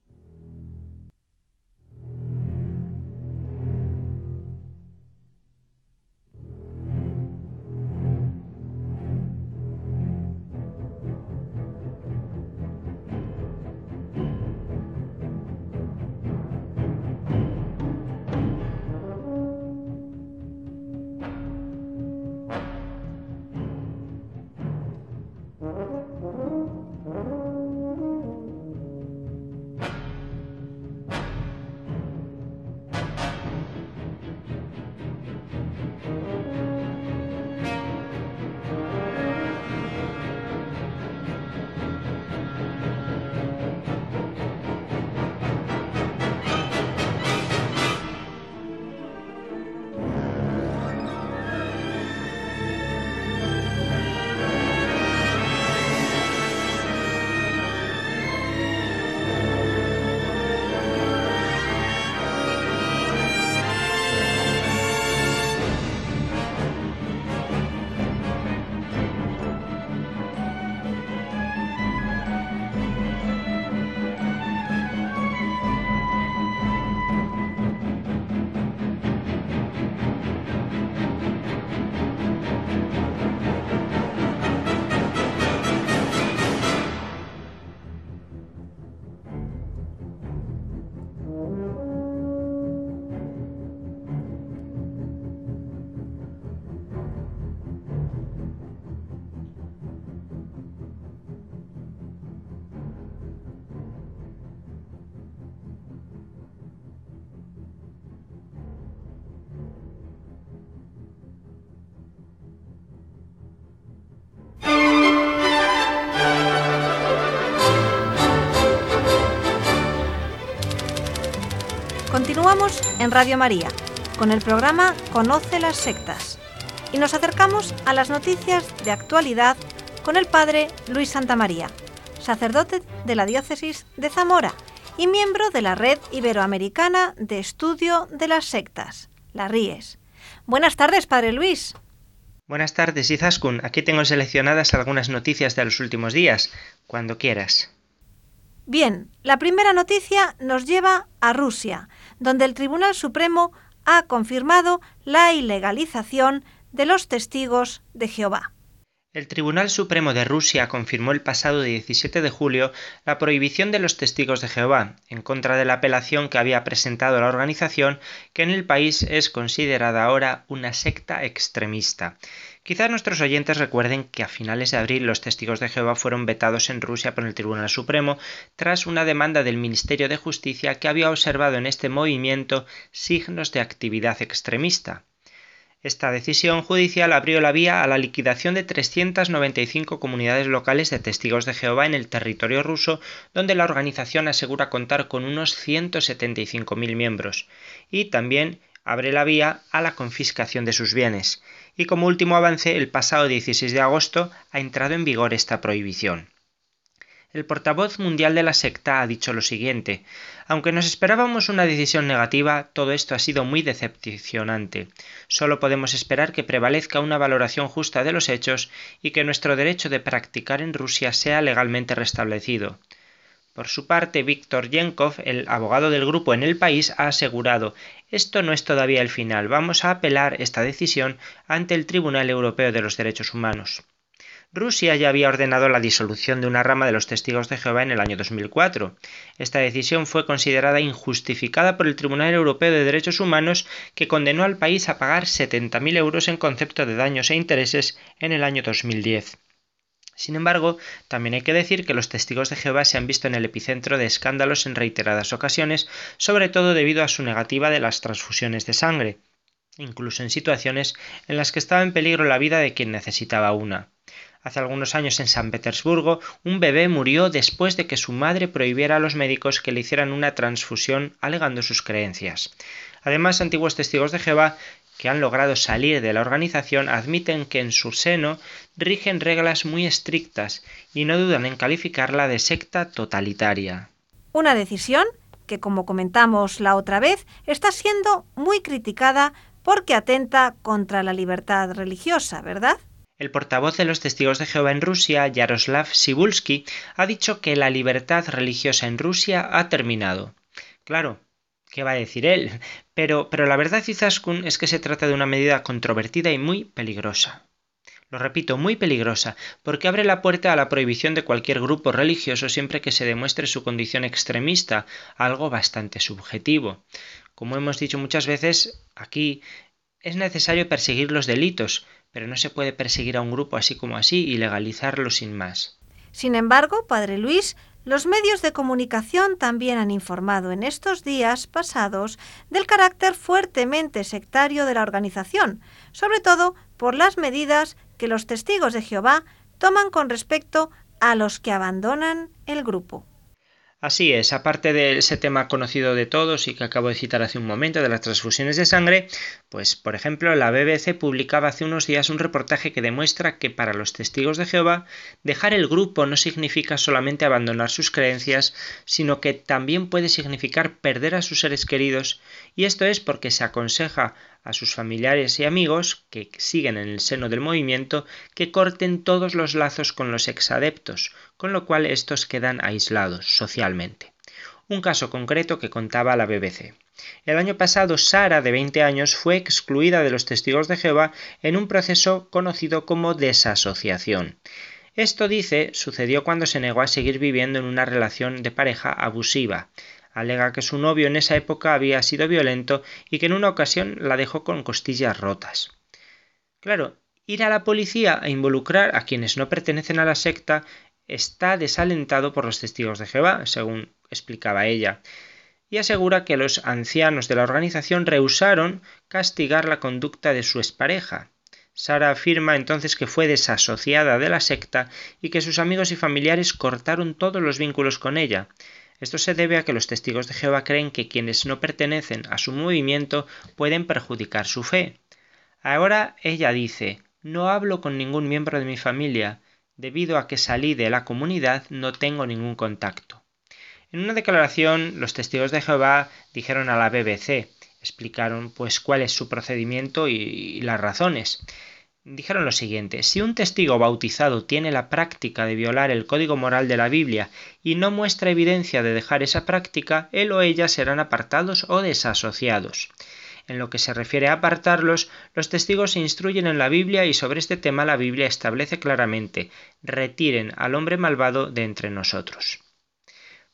Speaker 2: En Radio María, con el programa Conoce las sectas. Y nos acercamos a las noticias de actualidad con el padre Luis Santamaría, sacerdote de la diócesis de Zamora y miembro de la Red Iberoamericana de Estudio de las Sectas, la RIES. Buenas tardes, padre Luis.
Speaker 3: Buenas tardes, Izaskun. Aquí tengo seleccionadas algunas noticias de los últimos días, cuando quieras.
Speaker 2: Bien, la primera noticia nos lleva a Rusia, donde el Tribunal Supremo ha confirmado la ilegalización de los testigos de Jehová.
Speaker 3: El Tribunal Supremo de Rusia confirmó el pasado 17 de julio la prohibición de los testigos de Jehová, en contra de la apelación que había presentado la organización, que en el país es considerada ahora una secta extremista. Quizás nuestros oyentes recuerden que a finales de abril los testigos de Jehová fueron vetados en Rusia por el Tribunal Supremo tras una demanda del Ministerio de Justicia que había observado en este movimiento signos de actividad extremista. Esta decisión judicial abrió la vía a la liquidación de 395 comunidades locales de testigos de Jehová en el territorio ruso, donde la organización asegura contar con unos 175.000 miembros, y también abre la vía a la confiscación de sus bienes. Y como último avance, el pasado 16 de agosto ha entrado en vigor esta prohibición. El portavoz mundial de la secta ha dicho lo siguiente Aunque nos esperábamos una decisión negativa, todo esto ha sido muy decepcionante. Solo podemos esperar que prevalezca una valoración justa de los hechos y que nuestro derecho de practicar en Rusia sea legalmente restablecido. Por su parte, Víctor Yenkov, el abogado del grupo en el país, ha asegurado esto no es todavía el final, vamos a apelar esta decisión ante el Tribunal Europeo de los Derechos Humanos. Rusia ya había ordenado la disolución de una rama de los testigos de Jehová en el año 2004. Esta decisión fue considerada injustificada por el Tribunal Europeo de Derechos Humanos que condenó al país a pagar 70.000 euros en concepto de daños e intereses en el año 2010. Sin embargo, también hay que decir que los testigos de Jehová se han visto en el epicentro de escándalos en reiteradas ocasiones, sobre todo debido a su negativa de las transfusiones de sangre, incluso en situaciones en las que estaba en peligro la vida de quien necesitaba una. Hace algunos años en San Petersburgo, un bebé murió después de que su madre prohibiera a los médicos que le hicieran una transfusión alegando sus creencias. Además, antiguos testigos de Jehová que han logrado salir de la organización admiten que en su seno rigen reglas muy estrictas y no dudan en calificarla de secta totalitaria.
Speaker 2: Una decisión que, como comentamos la otra vez, está siendo muy criticada porque atenta contra la libertad religiosa, ¿verdad?
Speaker 3: El portavoz de los testigos de Jehová en Rusia, Yaroslav Sibulsky, ha dicho que la libertad religiosa en Rusia ha terminado. Claro, ¿qué va a decir él? Pero, pero la verdad, Izaskun, es que se trata de una medida controvertida y muy peligrosa. Lo repito, muy peligrosa, porque abre la puerta a la prohibición de cualquier grupo religioso siempre que se demuestre su condición extremista, algo bastante subjetivo. Como hemos dicho muchas veces, aquí es necesario perseguir los delitos, pero no se puede perseguir a un grupo así como así y legalizarlo sin más.
Speaker 2: Sin embargo, Padre Luis, los medios de comunicación también han informado en estos días pasados del carácter fuertemente sectario de la organización, sobre todo por las medidas que los testigos de Jehová toman con respecto a los que abandonan el grupo.
Speaker 3: Así es, aparte de ese tema conocido de todos y que acabo de citar hace un momento de las transfusiones de sangre, pues por ejemplo la BBC publicaba hace unos días un reportaje que demuestra que para los testigos de Jehová dejar el grupo no significa solamente abandonar sus creencias, sino que también puede significar perder a sus seres queridos, y esto es porque se aconseja a sus familiares y amigos que siguen en el seno del movimiento que corten todos los lazos con los exadeptos, con lo cual estos quedan aislados socialmente. Un caso concreto que contaba la BBC. El año pasado Sara, de 20 años, fue excluida de los testigos de Jehová en un proceso conocido como desasociación. Esto dice sucedió cuando se negó a seguir viviendo en una relación de pareja abusiva alega que su novio en esa época había sido violento y que en una ocasión la dejó con costillas rotas. Claro, ir a la policía a involucrar a quienes no pertenecen a la secta está desalentado por los testigos de Jehová, según explicaba ella, y asegura que los ancianos de la organización rehusaron castigar la conducta de su expareja. Sara afirma entonces que fue desasociada de la secta y que sus amigos y familiares cortaron todos los vínculos con ella. Esto se debe a que los testigos de Jehová creen que quienes no pertenecen a su movimiento pueden perjudicar su fe. Ahora ella dice, no hablo con ningún miembro de mi familia, debido a que salí de la comunidad no tengo ningún contacto. En una declaración, los testigos de Jehová dijeron a la BBC, explicaron pues cuál es su procedimiento y, las razones. Dijeron lo siguiente, si un testigo bautizado tiene la práctica de violar el código moral de la Biblia y no muestra evidencia de dejar esa práctica, él o ella serán apartados o desasociados. En lo que se refiere a apartarlos, los testigos se instruyen en la Biblia y sobre este tema la Biblia establece claramente retiren al hombre malvado de entre nosotros.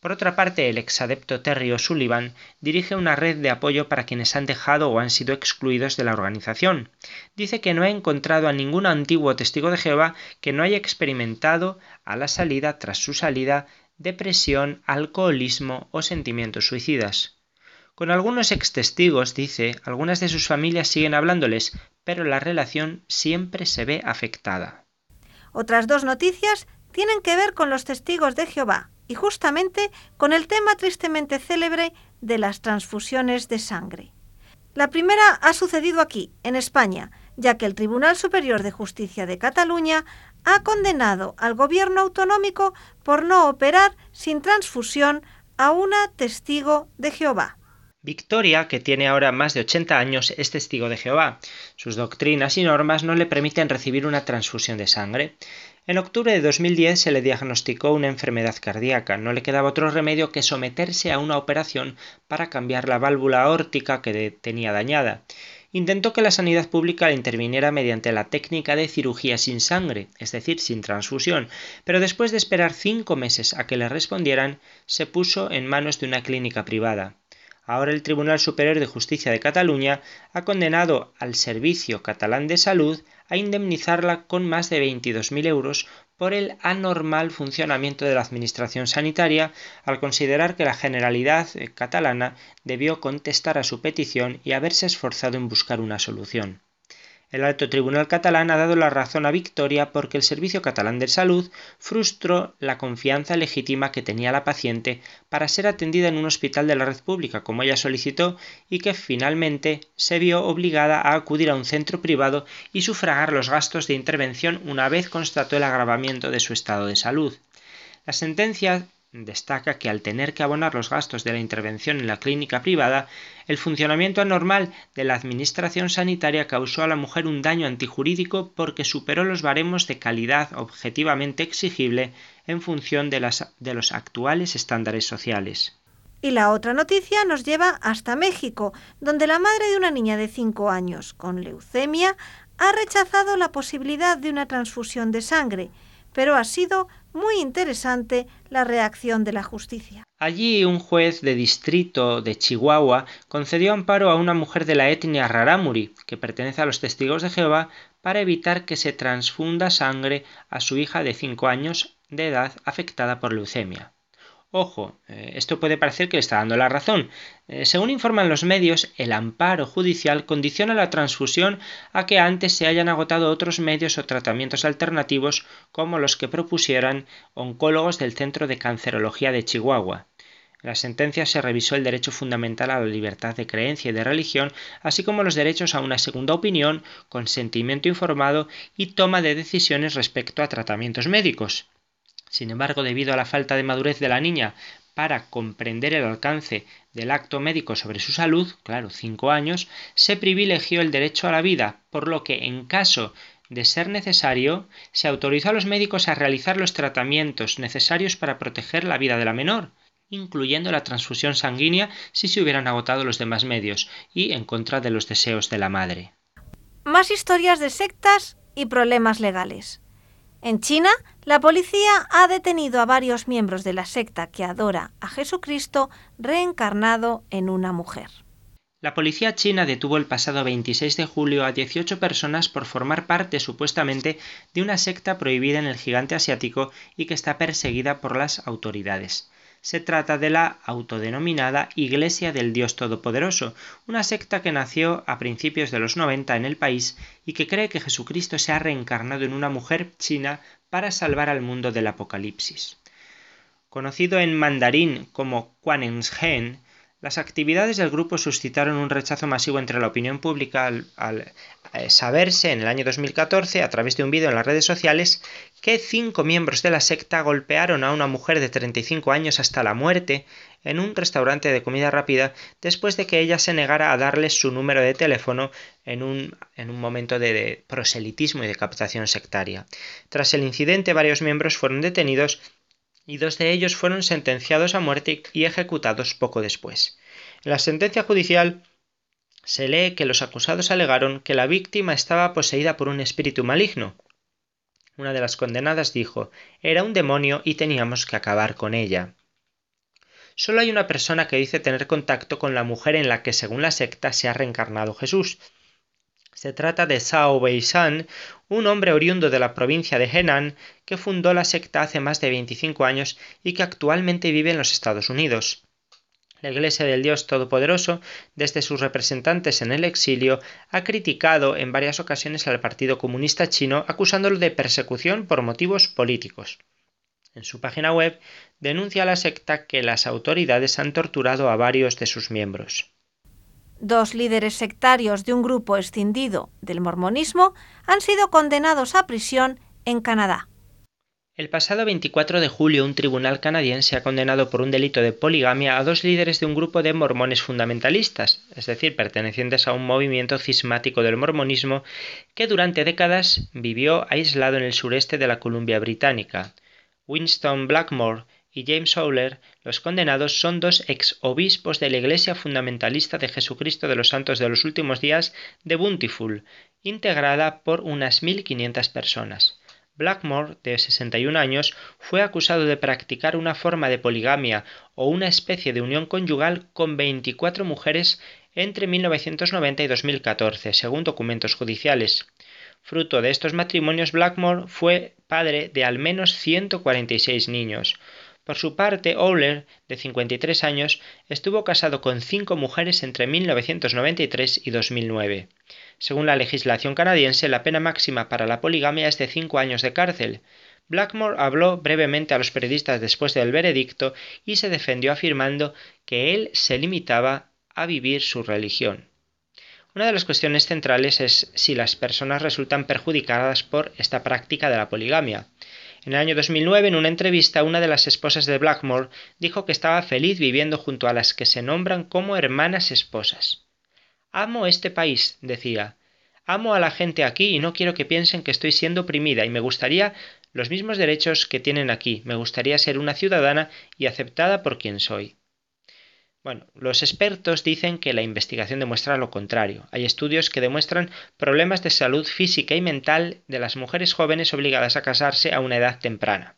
Speaker 3: Por otra parte, el exadepto Terry O'Sullivan dirige una red de apoyo para quienes han dejado o han sido excluidos de la organización. Dice que no ha encontrado a ningún antiguo testigo de Jehová que no haya experimentado a la salida tras su salida depresión, alcoholismo o sentimientos suicidas. Con algunos ex testigos, dice, algunas de sus familias siguen hablándoles, pero la relación siempre se ve afectada.
Speaker 2: Otras dos noticias tienen que ver con los testigos de Jehová y justamente con el tema tristemente célebre de las transfusiones de sangre. La primera ha sucedido aquí, en España, ya que el Tribunal Superior de Justicia de Cataluña ha condenado al gobierno autonómico por no operar sin transfusión a una testigo de Jehová.
Speaker 3: Victoria, que tiene ahora más de 80 años, es testigo de Jehová. Sus doctrinas y normas no le permiten recibir una transfusión de sangre. En octubre de 2010 se le diagnosticó una enfermedad cardíaca. No le quedaba otro remedio que someterse a una operación para cambiar la válvula aórtica que tenía dañada. Intentó que la sanidad pública le interviniera mediante la técnica de cirugía sin sangre, es decir, sin transfusión, pero después de esperar cinco meses a que le respondieran, se puso en manos de una clínica privada. Ahora el Tribunal Superior de Justicia de Cataluña ha condenado al Servicio Catalán de Salud a indemnizarla con más de 22.000 euros por el anormal funcionamiento de la Administración sanitaria al considerar que la Generalidad catalana debió contestar a su petición y haberse esforzado en buscar una solución. El alto tribunal catalán ha dado la razón a Victoria porque el Servicio Catalán de Salud frustró la confianza legítima que tenía la paciente para ser atendida en un hospital de la red pública, como ella solicitó, y que finalmente se vio obligada a acudir a un centro privado y sufragar los gastos de intervención una vez constató el agravamiento de su estado de salud. La sentencia destaca que al tener que abonar los gastos de la intervención en la clínica privada, el funcionamiento anormal de la administración sanitaria causó a la mujer un daño antijurídico porque superó los baremos de calidad objetivamente exigible en función de, de los actuales estándares sociales.
Speaker 2: Y la otra noticia nos lleva hasta México, donde la madre de una niña de 5 años con leucemia ha rechazado la posibilidad de una transfusión de sangre, pero ha sido muy interesante la reacción de la justicia.
Speaker 3: Allí un juez de distrito de Chihuahua concedió amparo a una mujer de la etnia Raramuri, que pertenece a los testigos de Jehová, para evitar que se transfunda sangre a su hija de 5 años de edad afectada por leucemia. Ojo, eh, esto puede parecer que le está dando la razón. Eh, según informan los medios, el amparo judicial condiciona la transfusión a que antes se hayan agotado otros medios o tratamientos alternativos como los que propusieran oncólogos del Centro de Cancerología de Chihuahua. En la sentencia se revisó el derecho fundamental a la libertad de creencia y de religión, así como los derechos a una segunda opinión, consentimiento informado y toma de decisiones respecto a tratamientos médicos. Sin embargo, debido a la falta de madurez de la niña para comprender el alcance del acto médico sobre su salud, claro, cinco años, se privilegió el derecho a la vida, por lo que en caso de ser necesario, se autorizó a los médicos a realizar los tratamientos necesarios para proteger la vida de la menor, incluyendo la transfusión sanguínea si se hubieran agotado los demás medios, y en contra de los deseos de la madre.
Speaker 2: Más historias de sectas y problemas legales. En China, la policía ha detenido a varios miembros de la secta que adora a Jesucristo reencarnado en una mujer.
Speaker 3: La policía china detuvo el pasado 26 de julio a 18 personas por formar parte supuestamente de una secta prohibida en el gigante asiático y que está perseguida por las autoridades. Se trata de la autodenominada Iglesia del Dios Todopoderoso, una secta que nació a principios de los 90 en el país y que cree que Jesucristo se ha reencarnado en una mujer china para salvar al mundo del Apocalipsis. Conocido en mandarín como Quanenshen, las actividades del grupo suscitaron un rechazo masivo entre la opinión pública al, eh, saberse en el año 2014, a través de un vídeo en las redes sociales, que cinco miembros de la secta golpearon a una mujer de 35 años hasta la muerte en un restaurante de comida rápida después de que ella se negara a darles su número de teléfono en un, en un momento de proselitismo y de captación sectaria. Tras el incidente, varios miembros fueron detenidos y dos de ellos fueron sentenciados a muerte y ejecutados poco después. En la sentencia judicial se lee que los acusados alegaron que la víctima estaba poseída por un espíritu maligno. Una de las condenadas dijo era un demonio y teníamos que acabar con ella. Solo hay una persona que dice tener contacto con la mujer en la que, según la secta, se ha reencarnado Jesús, se trata de Zhao Weishan, un hombre oriundo de la provincia de Henan que fundó la secta hace más de 25 años y que actualmente vive en los Estados Unidos. La Iglesia del Dios Todopoderoso, desde sus representantes en el exilio, ha criticado en varias ocasiones al Partido Comunista Chino acusándolo de persecución por motivos políticos. En su página web denuncia a la secta que las autoridades han torturado a varios de sus miembros.
Speaker 2: Dos líderes sectarios de un grupo escindido del mormonismo han sido condenados a prisión en Canadá.
Speaker 3: El pasado 24 de julio un tribunal canadiense ha condenado por un delito de poligamia a dos líderes de un grupo de mormones fundamentalistas, es decir, pertenecientes a un movimiento cismático del mormonismo que durante décadas vivió aislado en el sureste de la Columbia Británica. Winston Blackmore y James Fowler, los condenados son dos ex obispos de la Iglesia Fundamentalista de Jesucristo de los Santos de los Últimos Días de Bountiful, integrada por unas 1.500 personas. Blackmore, de 61 años, fue acusado de practicar una forma de poligamia o una especie de unión conyugal con 24 mujeres entre 1990 y 2014, según documentos judiciales. Fruto de estos matrimonios, Blackmore fue padre de al menos 146 niños. Por su parte, Owler, de 53 años, estuvo casado con cinco mujeres entre 1993 y 2009. Según la legislación canadiense, la pena máxima para la poligamia es de cinco años de cárcel. Blackmore habló brevemente a los periodistas después del veredicto y se defendió afirmando que él se limitaba a vivir su religión. Una de las cuestiones centrales es si las personas resultan perjudicadas por esta práctica de la poligamia. En el año 2009, en una entrevista, una de las esposas de Blackmore dijo que estaba feliz viviendo junto a las que se nombran como hermanas esposas. Amo este país, decía. Amo a la gente aquí y no quiero que piensen que estoy siendo oprimida y me gustaría los mismos derechos que tienen aquí. Me gustaría ser una ciudadana y aceptada por quien soy. Bueno, los expertos dicen que la investigación demuestra lo contrario. Hay estudios que demuestran problemas de salud física y mental de las mujeres jóvenes obligadas a casarse a una edad temprana.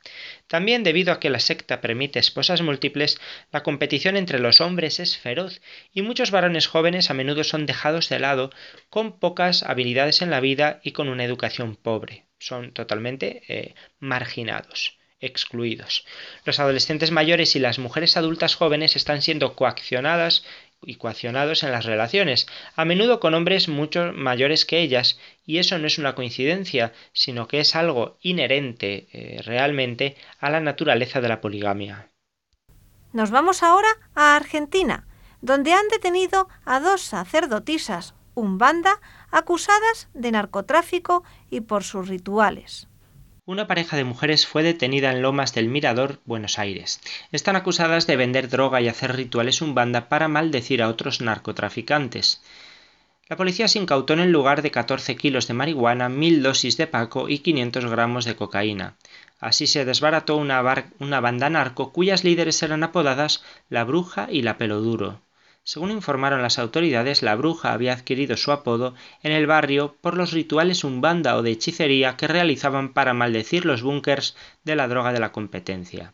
Speaker 3: También debido a que la secta permite esposas múltiples, la competición entre los hombres es feroz y muchos varones jóvenes a menudo son dejados de lado con pocas habilidades en la vida y con una educación pobre. Son totalmente eh, marginados excluidos. Los adolescentes mayores y las mujeres adultas jóvenes están siendo coaccionadas y coaccionados en las relaciones, a menudo con hombres mucho mayores que ellas, y eso no es una coincidencia, sino que es algo inherente eh, realmente a la naturaleza de la poligamia.
Speaker 2: Nos vamos ahora a Argentina, donde han detenido a dos sacerdotisas, un banda, acusadas de narcotráfico y por sus rituales.
Speaker 3: Una pareja de mujeres fue detenida en Lomas del Mirador, Buenos Aires. Están acusadas de vender droga y hacer rituales umbanda para maldecir a otros narcotraficantes. La policía se incautó en el lugar de 14 kilos de marihuana, mil dosis de paco y 500 gramos de cocaína. Así se desbarató una, una banda narco cuyas líderes eran apodadas la Bruja y la Peloduro. Según informaron las autoridades, la bruja había adquirido su apodo en el barrio por los rituales umbanda o de hechicería que realizaban para maldecir los búnkers de la droga de la competencia.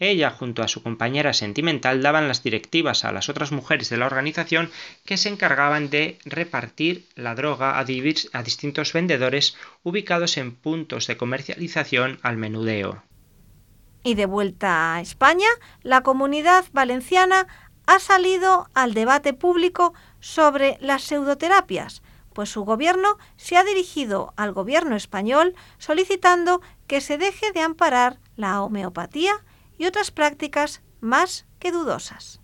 Speaker 3: Ella, junto a su compañera sentimental, daban las directivas a las otras mujeres de la organización que se encargaban de repartir la droga a, a distintos vendedores ubicados en puntos de comercialización al menudeo.
Speaker 2: Y de vuelta a España, la comunidad valenciana ha salido al debate público sobre las pseudoterapias, pues su gobierno se ha dirigido al gobierno español solicitando que se deje de amparar la homeopatía y otras prácticas más que dudosas.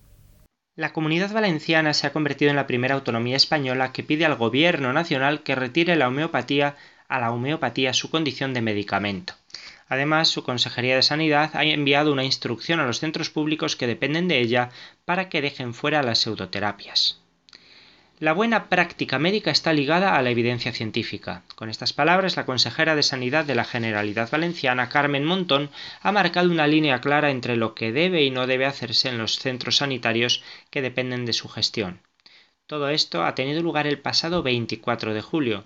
Speaker 3: La comunidad valenciana se ha convertido en la primera autonomía española que pide al gobierno nacional que retire la homeopatía a la homeopatía su condición de medicamento. Además, su Consejería de Sanidad ha enviado una instrucción a los centros públicos que dependen de ella para que dejen fuera las pseudoterapias. La buena práctica médica está ligada a la evidencia científica. Con estas palabras, la consejera de Sanidad de la Generalidad Valenciana, Carmen Montón, ha marcado una línea clara entre lo que debe y no debe hacerse en los centros sanitarios que dependen de su gestión. Todo esto ha tenido lugar el pasado 24 de julio.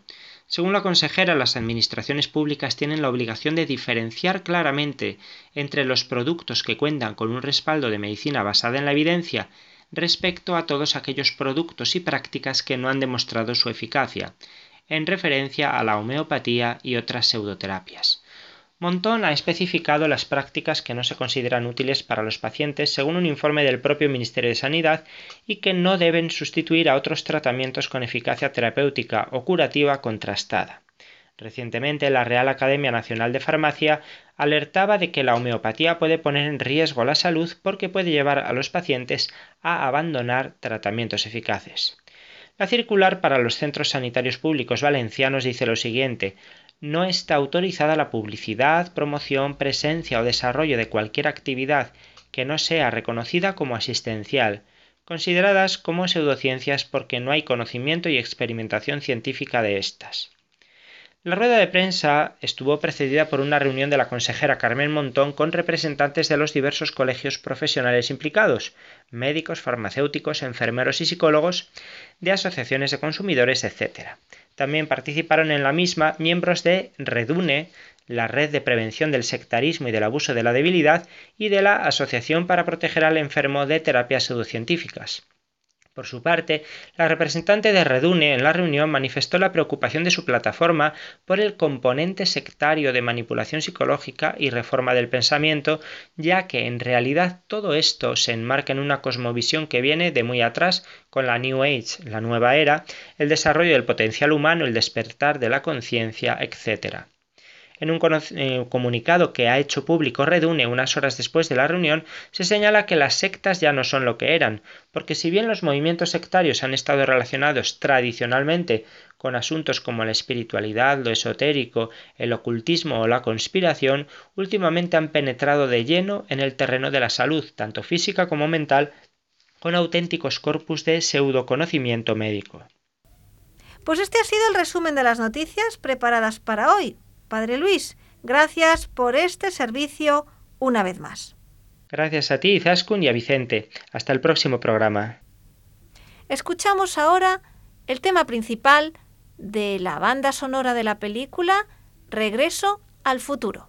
Speaker 3: Según la consejera, las administraciones públicas tienen la obligación de diferenciar claramente entre los productos que cuentan con un respaldo de medicina basada en la evidencia respecto a todos aquellos productos y prácticas que no han demostrado su eficacia, en referencia a la homeopatía y otras pseudoterapias. Montón ha especificado las prácticas que no se consideran útiles para los pacientes según un informe del propio Ministerio de Sanidad y que no deben sustituir a otros tratamientos con eficacia terapéutica o curativa contrastada. Recientemente, la Real Academia Nacional de Farmacia alertaba de que la homeopatía puede poner en riesgo la salud porque puede llevar a los pacientes a abandonar tratamientos eficaces. La circular para los centros sanitarios públicos valencianos dice lo siguiente no está autorizada la publicidad, promoción, presencia o desarrollo de cualquier actividad que no sea reconocida como asistencial, consideradas como pseudociencias porque no hay conocimiento y experimentación científica de estas. La rueda de prensa estuvo precedida por una reunión de la consejera Carmen Montón con representantes de los diversos colegios profesionales implicados, médicos, farmacéuticos, enfermeros y psicólogos, de asociaciones de consumidores, etc. También participaron en la misma miembros de Redune, la Red de Prevención del Sectarismo y del Abuso de la Debilidad, y de la Asociación para Proteger al Enfermo de Terapias Pseudocientíficas. Por su parte, la representante de Redune en la reunión manifestó la preocupación de su plataforma por el componente sectario de manipulación psicológica y reforma del pensamiento, ya que en realidad todo esto se enmarca en una cosmovisión que viene de muy atrás con la New Age, la nueva era, el desarrollo del potencial humano, el despertar de la conciencia, etc. En un eh, comunicado que ha hecho público Redune unas horas después de la reunión, se señala que las sectas ya no son lo que eran, porque si bien los movimientos sectarios han estado relacionados tradicionalmente con asuntos como la espiritualidad, lo esotérico, el ocultismo o la conspiración, últimamente han penetrado de lleno en el terreno de la salud, tanto física como mental, con auténticos corpus de pseudoconocimiento médico.
Speaker 2: Pues este ha sido el resumen de las noticias preparadas para hoy. Padre Luis, gracias por este servicio una vez más.
Speaker 3: Gracias a ti, Zaskun, y a Vicente. Hasta el próximo programa.
Speaker 2: Escuchamos ahora el tema principal de la banda sonora de la película Regreso al futuro.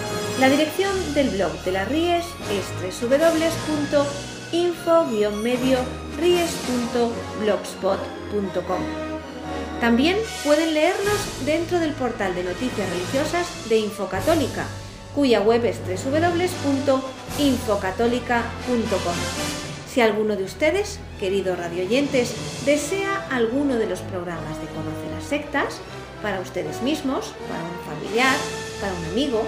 Speaker 2: La dirección del blog de las Ries es www.info-ries.blogspot.com. También pueden leernos dentro del portal de noticias religiosas de Infocatólica, cuya web es www.infocatólica.com. Si alguno de ustedes, queridos radioyentes, desea alguno de los programas de Conoce las Sectas, para ustedes mismos, para un familiar, para un amigo,